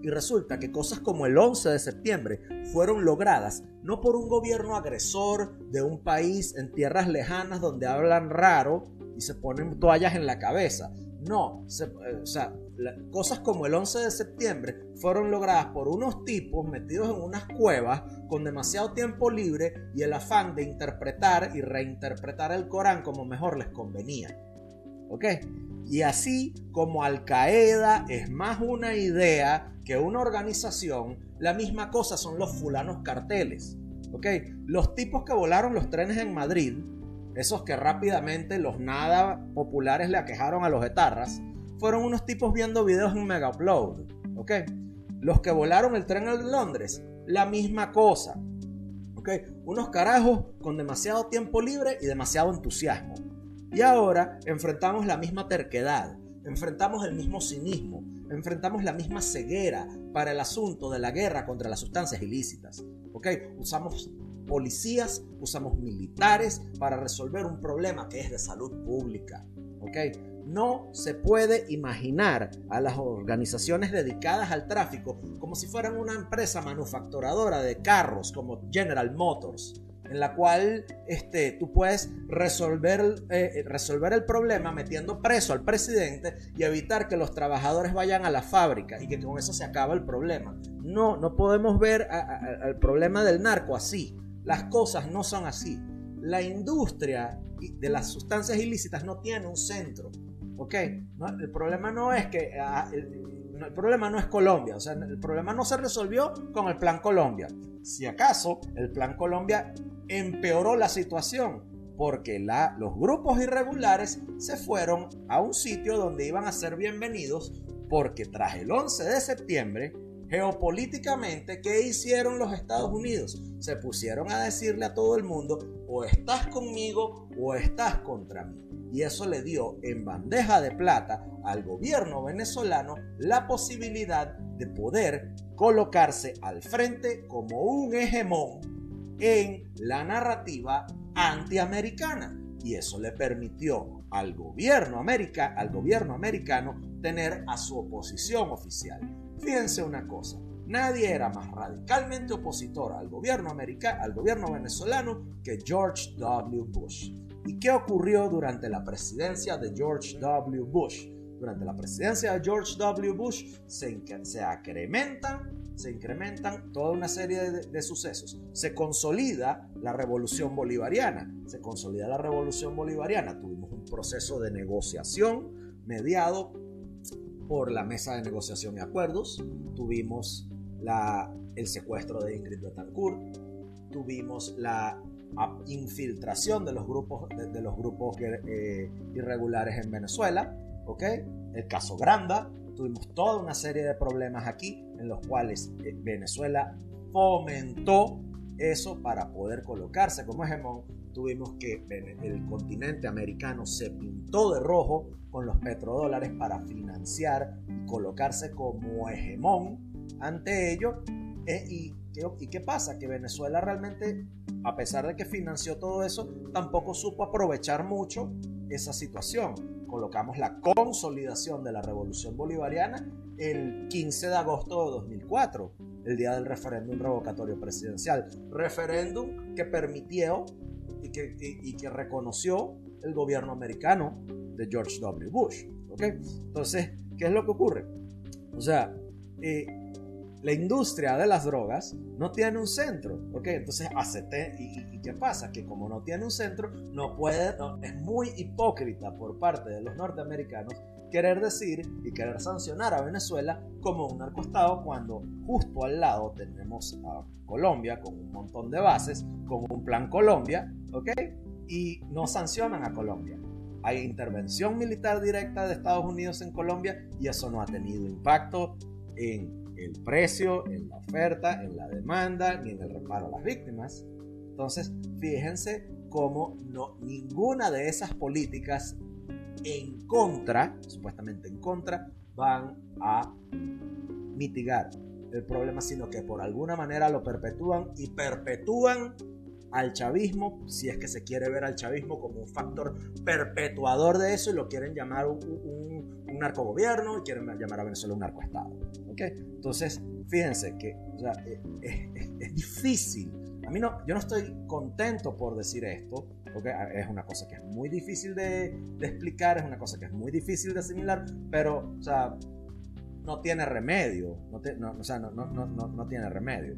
Y resulta que cosas como el 11 de septiembre fueron logradas no por un gobierno agresor de un país en tierras lejanas donde hablan raro y se ponen toallas en la cabeza. No, eh, o sea, cosas como el 11 de septiembre fueron logradas por unos tipos metidos en unas cuevas con demasiado tiempo libre y el afán de interpretar y reinterpretar el Corán como mejor les convenía. ¿Ok? Y así como Al Qaeda es más una idea que una organización, la misma cosa son los fulanos carteles. ¿Ok? Los tipos que volaron los trenes en Madrid, esos que rápidamente los nada populares le aquejaron a los etarras, fueron unos tipos viendo videos en Mega Upload. ¿Ok? Los que volaron el tren en Londres, la misma cosa. ¿Ok? Unos carajos con demasiado tiempo libre y demasiado entusiasmo. Y ahora enfrentamos la misma terquedad, enfrentamos el mismo cinismo, enfrentamos la misma ceguera para el asunto de la guerra contra las sustancias ilícitas. ¿ok? Usamos policías, usamos militares para resolver un problema que es de salud pública. ¿ok? No se puede imaginar a las organizaciones dedicadas al tráfico como si fueran una empresa manufacturadora de carros como General Motors en la cual este, tú puedes resolver, eh, resolver el problema metiendo preso al presidente y evitar que los trabajadores vayan a la fábrica y que con eso se acaba el problema. No, no podemos ver el problema del narco así. Las cosas no son así. La industria de las sustancias ilícitas no tiene un centro. ¿Ok? el problema no es que... Ah, el problema no es Colombia, o sea, el problema no se resolvió con el Plan Colombia. Si acaso, el Plan Colombia empeoró la situación porque los grupos irregulares se fueron a un sitio donde iban a ser bienvenidos porque tras el 11 de septiembre, geopolíticamente, ¿qué hicieron los Estados Unidos? Se pusieron a decirle a todo el mundo, o estás conmigo o estás contra mí. Y eso le dio en bandeja de plata al gobierno venezolano la posibilidad de poder colocarse al frente como un hegemón en la narrativa antiamericana. Y eso le permitió al gobierno, al gobierno americano tener a su oposición oficial. Fíjense una cosa, nadie era más radicalmente opositor al gobierno, americano, al gobierno venezolano que George W. Bush. ¿Y qué ocurrió durante la presidencia de George W. Bush? durante la presidencia de George W. Bush se, incrementan se incrementan toda una serie de, de, sucesos. Se consolida la revolución bolivariana. Se consolida la revolución bolivariana. Tuvimos un proceso de negociación mediado por la mesa de negociación y acuerdos. Tuvimos la, el secuestro de Ingrid Betancourt. Tuvimos la infiltración de los grupos, de, los grupos eh, irregulares en Venezuela, ¿ok? El caso Granda, tuvimos toda una serie de problemas aquí en los cuales eh, Venezuela fomentó eso para poder colocarse como hegemón. Tuvimos que el continente americano se pintó de rojo con los petrodólares para financiar y colocarse como hegemón ante ello. Eh, y ¿Y qué pasa? Que Venezuela realmente, a pesar de que financió todo eso, tampoco supo aprovechar mucho esa situación. Colocamos la consolidación de la revolución bolivariana el 15 de agosto de 2004, el día del referéndum revocatorio presidencial. Referéndum que permitió y que, y, que reconoció el gobierno americano de George W. Bush. Entonces, ¿qué es lo que ocurre? O sea, eh, la industria de las drogas no tiene un centro, ¿ok? Entonces, acepté, ¿y, qué pasa? Que como no tiene un centro, no puede, es muy hipócrita por parte de los norteamericanos querer decir y querer sancionar a Venezuela como un narcoestado cuando justo al lado tenemos a Colombia con un montón de bases, con un plan Colombia, ¿ok? Y no sancionan a Colombia. Hay intervención militar directa de Estados Unidos en Colombia y eso no ha tenido impacto en el precio, en la oferta, en la demanda, ni en el reparo a las víctimas. Entonces, fíjense cómo no, ninguna de esas políticas en contra, supuestamente en contra, van a mitigar el problema, sino que por alguna manera lo perpetúan y perpetúan al chavismo, si es que se quiere ver al chavismo como un factor perpetuador de eso y lo quieren llamar un, un, narcogobierno y quieren llamar a Venezuela un narcoestado. ¿okay? Entonces, fíjense que es, difícil. A mí no, yo no estoy contento por decir esto, porque es una cosa que es muy difícil de, explicar, es una cosa que es muy difícil de asimilar, pero, o sea, no tiene remedio, no, no, o sea, no, no, no tiene remedio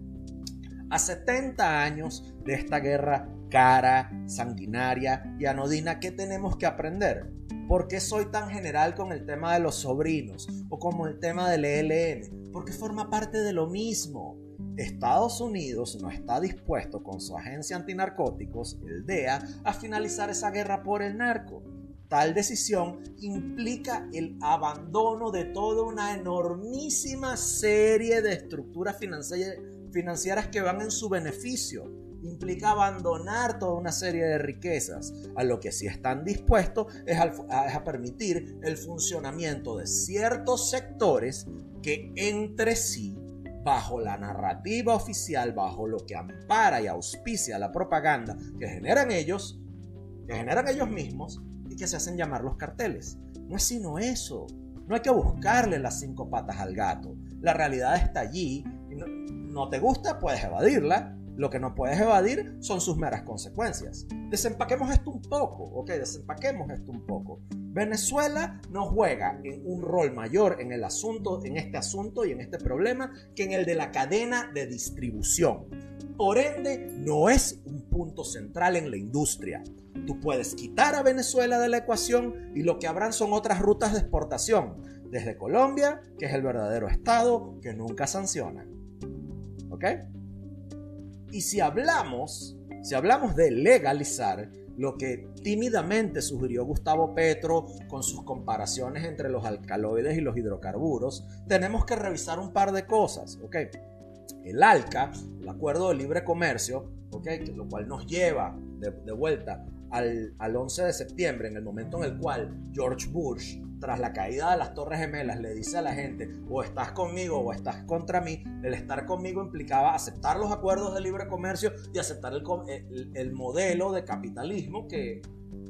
a 70 años de esta guerra cara, sanguinaria y anodina, ¿qué tenemos que aprender? ¿Por qué soy tan general con el tema de los sobrinos o como el tema del ELN? Porque forma parte de lo mismo. Estados Unidos no está dispuesto con su agencia antinarcóticos, el DEA, a finalizar esa guerra por el narco. Tal decisión implica el abandono de toda una enormísima serie de estructuras financieras financieras que van en su beneficio. Implica abandonar toda una serie de riquezas. A lo que sí están dispuestos es a, permitir el funcionamiento de ciertos sectores que entre sí bajo la narrativa oficial, bajo lo que ampara y auspicia la propaganda que generan ellos, que generan ellos mismos y que se hacen llamar los carteles. No es sino eso. No hay que buscarle las cinco patas al gato. La realidad está allí no te gusta, puedes evadirla. Lo que no puedes evadir son sus meras consecuencias. Desempaquemos esto un poco, ok, desempaquemos esto un poco. Venezuela no juega en un rol mayor en el asunto, en este asunto y en este problema que en el de la cadena de distribución. Por ende, no es un punto central en la industria. Tú puedes quitar a Venezuela de la ecuación y lo que habrán son otras rutas de exportación, desde Colombia, que es el verdadero Estado que nunca sanciona. Y si hablamos, si hablamos de legalizar, lo que tímidamente sugirió Gustavo Petro con sus comparaciones entre los alcaloides y los hidrocarburos, tenemos que revisar un par de cosas, ¿ok? El ALCA, el Acuerdo de Libre Comercio, ¿ok? Lo cual nos lleva de, de vuelta al, al 11 de septiembre, en el momento en el cual George Bush tras la caída de las Torres Gemelas, le dice a la gente, o estás conmigo o estás contra mí, el estar conmigo implicaba aceptar los acuerdos de libre comercio y aceptar el, el, modelo de capitalismo que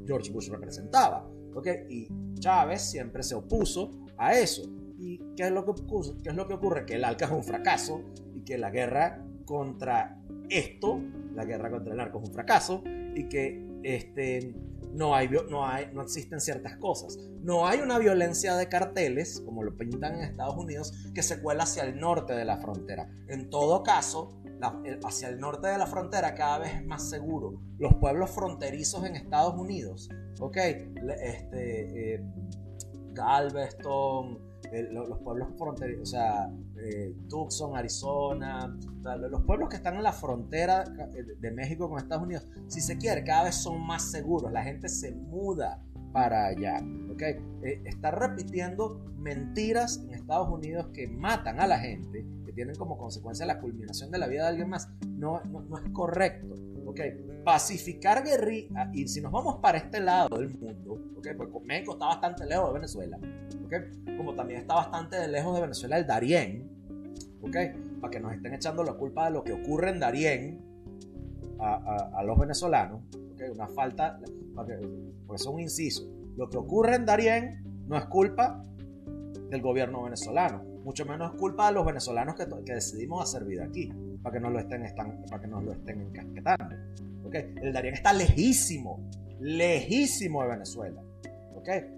George Bush representaba. ¿okay? Y Chávez siempre se opuso a eso. ¿Y qué es, lo que ocurre? qué es lo que ocurre? Que el ALCA es un fracaso y que la guerra contra esto, la guerra contra el narco es un fracaso y que este, no, hay, no, hay, no existen ciertas cosas. No hay una violencia de carteles, como lo pintan en Estados Unidos, que se cuela hacia el norte de la frontera. En todo caso, hacia el norte de la frontera cada vez es más seguro. Los pueblos fronterizos en Estados Unidos, ¿ok? Este, eh, Galveston, los pueblos fronterizos, o sea, eh, Tucson, Arizona, los pueblos que están en la frontera de México con Estados Unidos, si se quiere, cada vez son más seguros, la gente se muda para allá, ¿ok? Eh, está repitiendo mentiras en Estados Unidos que matan a la gente, que tienen como consecuencia la culminación de la vida de alguien más, no, no, es correcto, ¿ok? Pacificar guerrilla, y si nos vamos para este lado del mundo, ¿ok? Porque México está bastante lejos de Venezuela, ¿ok? Como también está bastante lejos de Venezuela el Darién, ¿ok? Para que nos estén echando la culpa de lo que ocurre en Darién a, los venezolanos, ¿ok? Una falta, porque es un inciso. Lo que ocurre en Darién no es culpa del gobierno venezolano, mucho menos es culpa de los venezolanos que, decidimos hacer vida aquí, para que nos lo estén, para que nos lo estén encasquetando. ¿okay? El Darién está lejísimo, lejísimo de Venezuela.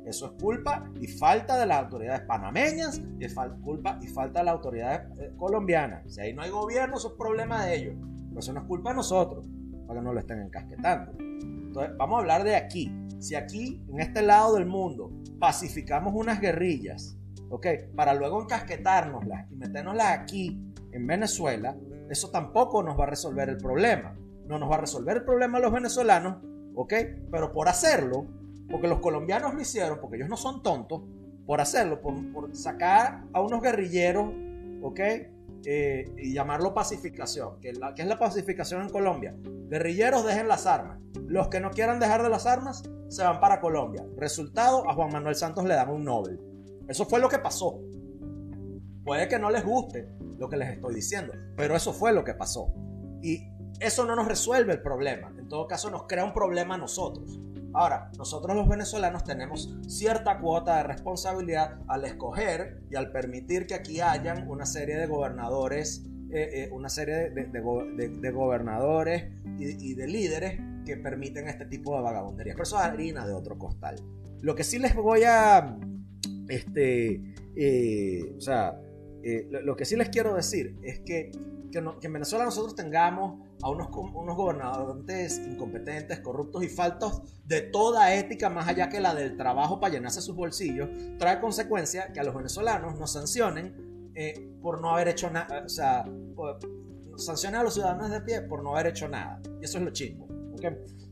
Eso es culpa y falta de las autoridades panameñas y es culpa y falta de las autoridades eh, colombianas. Si ahí no hay gobierno, eso es problema de ellos. Pero eso no es culpa de nosotros, para que no lo estén encasquetando. Entonces, vamos a hablar de aquí. Si aquí, en este lado del mundo, pacificamos unas guerrillas, ¿ok? Para luego encasquetárnoslas y metérnoslas aquí, en Venezuela, eso tampoco nos va a resolver el problema. No nos va a resolver el problema a los venezolanos, ¿ok? Pero por hacerlo, porque los colombianos lo hicieron, porque ellos no son tontos, por hacerlo, por, sacar a unos guerrilleros, ¿ok? Eh, y llamarlo pacificación. ¿Qué, la, es la pacificación en Colombia? Guerrilleros dejen las armas. Los que no quieran dejar de las armas se van para Colombia. Resultado, a Juan Manuel Santos le dan un Nobel. Eso fue lo que pasó. Puede que no les guste lo que les estoy diciendo, pero eso fue lo que pasó. Y eso no nos resuelve el problema. En todo caso, nos crea un problema a nosotros. Ahora, nosotros los venezolanos tenemos cierta cuota de responsabilidad al escoger y al permitir que aquí hayan una serie de gobernadores, eh, eh, una serie de, gobernadores y, de líderes que permiten este tipo de vagabundería. Pero eso es harina de otro costal. Lo que sí les voy a, este, eh, o sea, lo que sí les quiero decir es que que, en Venezuela nosotros tengamos a unos, unos gobernadores incompetentes, corruptos y faltos de toda ética más allá que la del trabajo para llenarse sus bolsillos, trae consecuencia que a los venezolanos nos sancionen eh, por no haber hecho nada, o sea, sancionen a los ciudadanos de pie por no haber hecho nada. Y eso es lo chingo.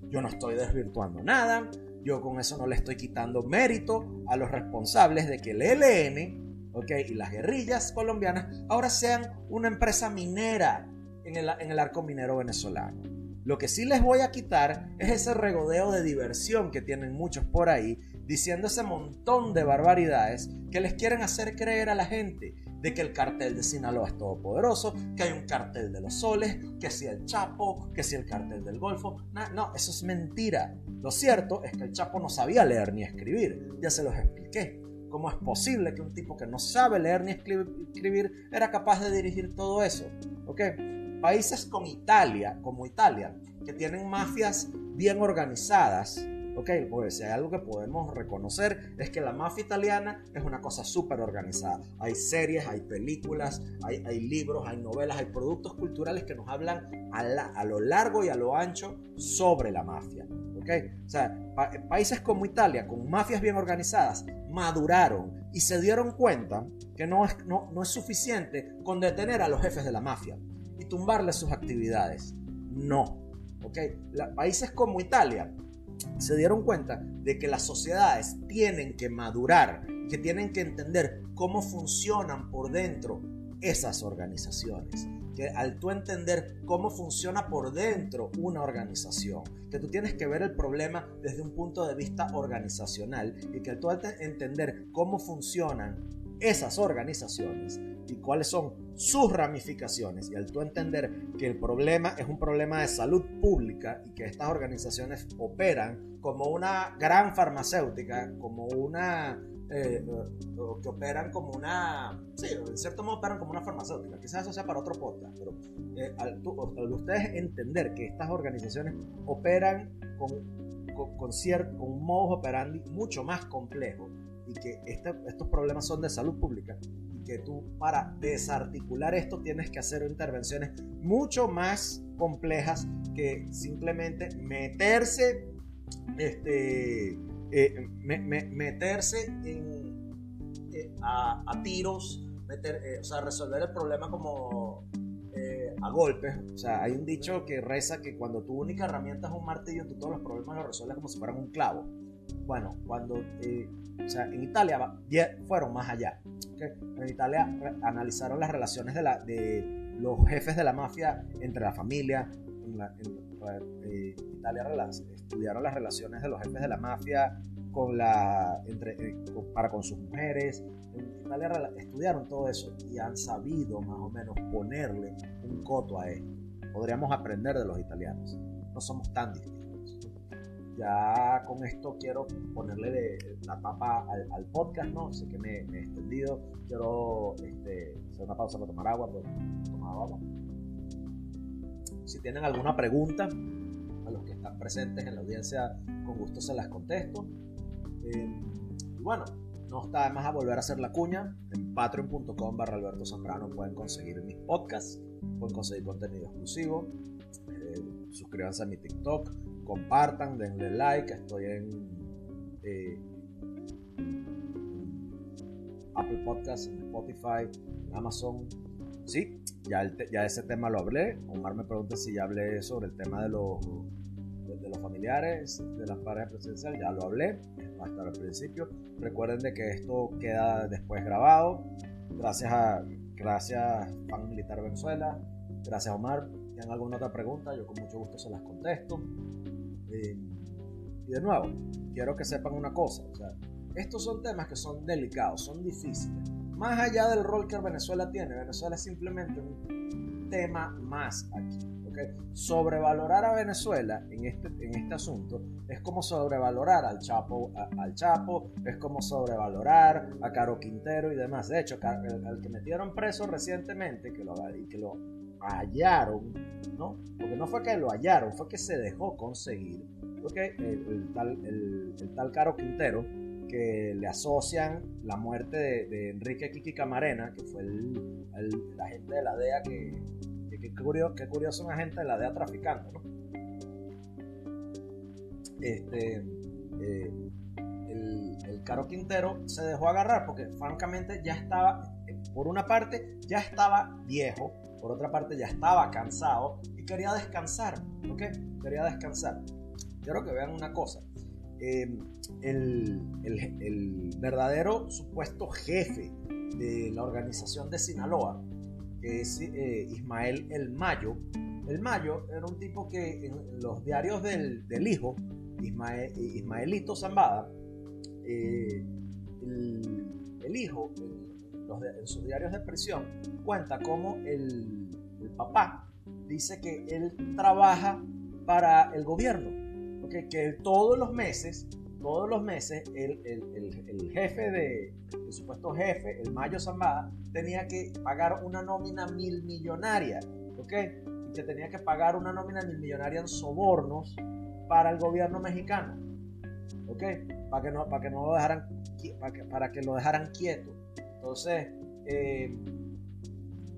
Yo no estoy desvirtuando nada, yo con eso no le estoy quitando mérito a los responsables de que el ELN y las guerrillas colombianas ahora sean una empresa minera en el, en el arco minero venezolano. Lo que sí les voy a quitar es ese regodeo de diversión que tienen muchos por ahí, diciendo ese montón de barbaridades que les quieren hacer creer a la gente de que el cartel de Sinaloa es todopoderoso, que hay un cartel de los soles, que si el Chapo, que si el cartel del Golfo. No, no, eso es mentira. Lo cierto es que el Chapo no sabía leer ni escribir, ya se los expliqué. ¿Cómo es posible que un tipo que no sabe leer ni escribir era capaz de dirigir todo eso? ¿Ok? Países como Italia, como Italia, que tienen mafias bien organizadas, ¿ok? Pues si hay algo que podemos reconocer es que la mafia italiana es una cosa súper organizada. Hay series, hay películas, hay, hay, libros, hay novelas, hay productos culturales que nos hablan a, a lo largo y a lo ancho sobre la mafia. O sea, países como Italia, con mafias bien organizadas, maduraron y se dieron cuenta que no es, no, no es suficiente con detener a los jefes de la mafia y tumbarles sus actividades. No. ¿ok? países como Italia se dieron cuenta de que las sociedades tienen que madurar, que tienen que entender cómo funcionan por dentro esas organizaciones. Que al tú entender cómo funciona por dentro una organización, que tú tienes que ver el problema desde un punto de vista organizacional y que al tú entender cómo funcionan esas organizaciones y cuáles son sus ramificaciones y al tú entender que el problema es un problema de salud pública y que estas organizaciones operan como una gran farmacéutica, como una eh, que operan como una, sí, en cierto modo operan como una farmacéutica. Quizás eso sea para otro podcast, pero eh, al, ustedes entender que estas organizaciones operan con con, con, cierto, con un modus operandi mucho más complejo y que este, estos problemas son de salud pública y que tú para desarticular esto tienes que hacer intervenciones mucho más complejas que simplemente meterse este eh, meterse en, eh, a, tiros meter, eh, o sea resolver el problema como a golpes o sea hay un dicho que reza que cuando tu única herramienta es un martillo tú todos los problemas los resuelves como si fueran un clavo bueno, cuando, o sea, en Italia fueron más allá. En Italia analizaron las relaciones de, la, de los jefes de la mafia entre la familia. En, eh, Italia estudiaron las relaciones de los jefes de la mafia con la, entre, eh, para con sus mujeres. En Italia estudiaron todo eso y han sabido más o menos ponerle un coto a esto. Podríamos aprender de los italianos. No somos tan distintos ya con esto quiero ponerle la tapa al, podcast, ¿no? Sé que me, he extendido. Quiero este, hacer una pausa para tomar agua, pues tomar agua. Si tienen alguna pregunta, a los que están presentes en la audiencia, con gusto se las contesto. Eh, y bueno, no está de más a volver a hacer la cuña. En patreon.com barra Alberto Zambrano pueden conseguir mis podcasts, pueden conseguir contenido exclusivo. Eh, suscríbanse a mi TikTok, compartan, denle like. Estoy en, eh, Apple Podcasts, Spotify, Amazon. Sí, ya, ya ese tema lo hablé. Omar me pregunta si ya hablé sobre el tema de los, de, los familiares, de las parejas presidenciales. Ya lo hablé, va a estar al principio. Recuerden de que esto queda después grabado. Gracias a gracias Pan Militar Venezuela. Gracias Omar. ¿Tienen alguna otra pregunta? Yo con mucho gusto se las contesto. Y de nuevo, quiero que sepan una cosa, estos son temas que son delicados, son difíciles. Más allá del rol que Venezuela tiene, Venezuela es simplemente un tema más aquí. Sobrevalorar a Venezuela en este, en este asunto es como sobrevalorar al Chapo, al Chapo, es como sobrevalorar a Caro Quintero y demás. De hecho, al que metieron preso recientemente, que lo, que lo hallaron, ¿no? Porque no fue que lo hallaron, fue que se dejó conseguir. Porque el, tal, el, tal, Caro Quintero, que le asocian la muerte de, Enrique Kiki Camarena, que fue el, agente de la DEA que, que, curioso, que curioso un agente de la DEA traficando. Este, eh, el, el, Caro Quintero se dejó agarrar porque francamente ya estaba, por una parte, ya estaba viejo, por otra parte ya estaba cansado y quería descansar, ¿ok? Quería descansar. Quiero que vean una cosa. Em, el, verdadero supuesto jefe de la organización de Sinaloa, que es eh, Ismael El Mayo, El Mayo era un tipo que en los diarios del, hijo, Ismael, Ismaelito Zambada, eh, el, hijo, en sus diarios de prisión, cuenta cómo el, papá dice que él trabaja para el gobierno, que todos los meses, todos los meses, el, jefe de, el supuesto jefe, el Mayo Zambada, tenía que pagar una nómina mil millonaria, ¿ok? Y que tenía que pagar una nómina mil millonaria en sobornos para el gobierno mexicano, ¿ok? Para que no, para que no lo dejaran, para que, para que lo dejaran quieto. Entonces, eh,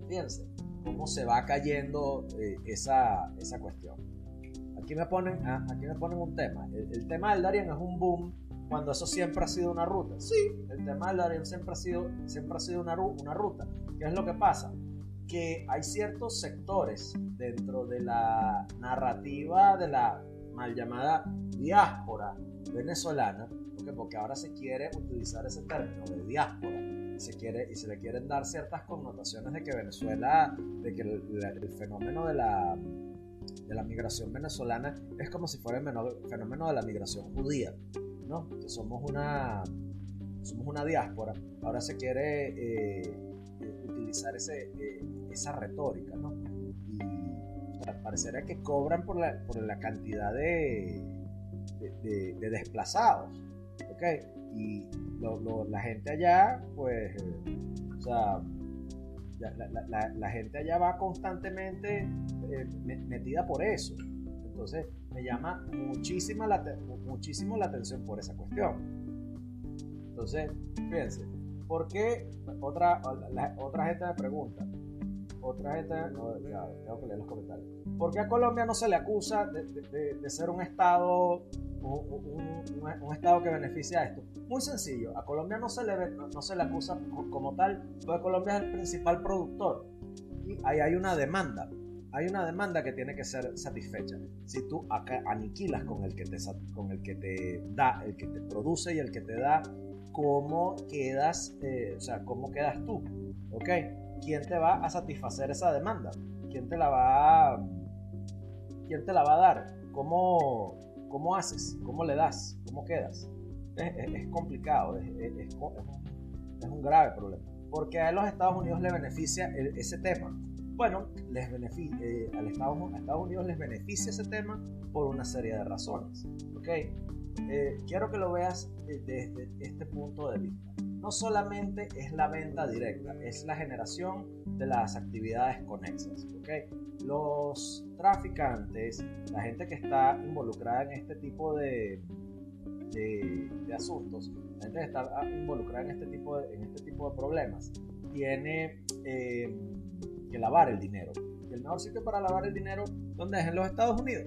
fíjense cómo se va cayendo eh, esa, esa, cuestión. Aquí me ponen, ah, aquí me ponen un tema. El, tema del Darien es un boom cuando eso siempre ha sido una ruta. Sí, el tema del Darien siempre ha sido, siempre ha sido una, una ruta. ¿Qué es lo que pasa? Que hay ciertos sectores dentro de la narrativa de la mal llamada diáspora venezolana, porque ahora se quiere utilizar ese término de diáspora se quiere y se le quieren dar ciertas connotaciones de que Venezuela, de que el, fenómeno de la, de la migración venezolana es como si fuera el fenómeno de la migración judía, ¿no? Que somos una, somos una diáspora. Ahora se quiere eh, utilizar ese, eh, esa retórica, ¿no? Y parecería que cobran por la, por la cantidad de, de desplazados, ¿ok? Y la gente allá, pues, o sea, la, gente allá va constantemente eh, metida por eso. Entonces me llama muchísima la, muchísimo la atención por esa cuestión. Entonces, fíjense, ¿por qué otra, otra gente me pregunta? Otra gente, no, ya, tengo que leer los comentarios. ¿Por qué a Colombia no se le acusa de, de, ser un estado un, un, estado que beneficia a esto? Muy sencillo, a Colombia no se le, no, se le acusa como tal, porque Colombia es el principal productor y ahí hay una demanda hay una demanda que tiene que ser satisfecha. Si tú aniquilas con el que te, con el que te da, el que te produce y el que te da, ¿cómo quedas, eh, o sea, cómo quedas tú? ¿Ok? ¿Quién te va a satisfacer esa demanda? ¿Quién te la va a, quién te la va a dar? ¿Cómo, cómo haces? ¿Cómo le das? ¿Cómo quedas? Es, complicado, es, es, un, grave problema. Porque a los Estados Unidos le beneficia ese tema bueno, les beneficia, eh, al Estados, a Estados Unidos les beneficia ese tema por una serie de razones. ¿okay? Eh, quiero que lo veas desde este punto de vista. No solamente es la venta directa, es la generación de las actividades conexas. Los traficantes, la gente que está involucrada en este tipo de, de, asuntos, la gente que está involucrada en este tipo de, en este tipo de problemas, tiene... Eh, que lavar el dinero. Y el mejor sitio para lavar el dinero, ¿dónde es? En los Estados Unidos.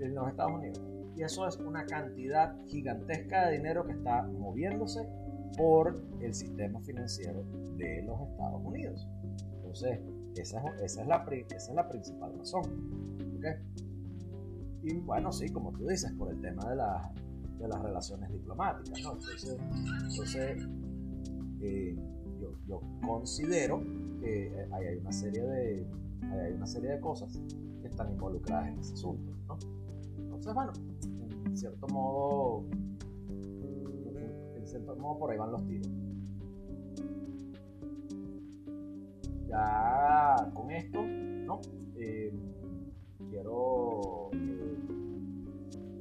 En los Estados Unidos. Y eso es una cantidad gigantesca de dinero que está moviéndose por el sistema financiero de los Estados Unidos. Entonces, esa es, esa es, la, esa es la principal razón. ¿Ok? Y bueno, sí, como tú dices, por el tema de, la, de las relaciones diplomáticas. ¿no? Entonces, entonces eh, yo, yo considero que hay una serie de, hay una serie de cosas que están involucradas en ese asunto. ¿no? Entonces, bueno, en cierto modo, cierto modo por ahí van los tiros. Ya con esto, ¿no? Eh, quiero eh,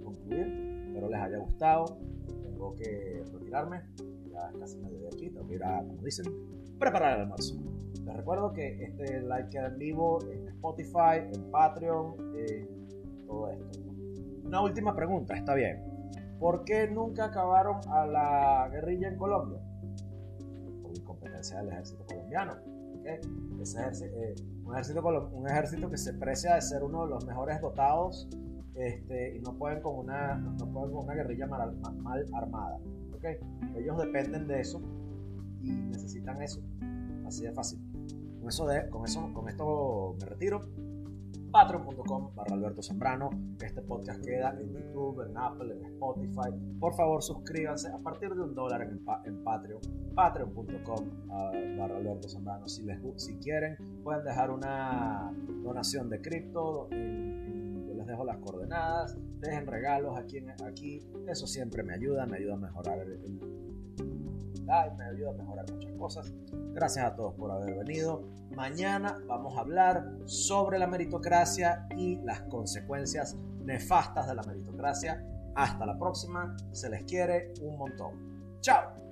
concluir. Espero les haya gustado. Tengo que retirarme. Ya casi me de aquí. Tengo que ir a, como dicen, preparar el almuerzo. Les recuerdo que este live queda en vivo en Spotify, en Patreon, todo esto. Una última pregunta, está bien. ¿Por qué nunca acabaron a la guerrilla en Colombia? Por incompetencia del ejército colombiano. Ese ejército, eh, un, ejército, un ejército que se precia de ser uno de los mejores dotados este, y no pueden con una, no pueden con una guerrilla mal, mal armada. ¿okay? Ellos dependen de eso y necesitan eso. Así de fácil. Con eso, de, con eso, con esto me retiro. Patreon.com barra Alberto. Este podcast queda en YouTube, en Apple, en Spotify. Por favor, suscríbanse a partir de un dólar en, en Patreon. Patreon.com ah, barra Alberto. Si, les, si quieren, pueden dejar una donación de cripto. Yo les dejo las coordenadas. Dejen regalos aquí, aquí. Eso siempre me ayuda, me ayuda a mejorar el me ayuda a mejorar muchas cosas. Gracias a todos por haber venido. Mañana vamos a hablar sobre la meritocracia y las consecuencias nefastas de la meritocracia. Hasta la próxima. Se les quiere un montón. Chao.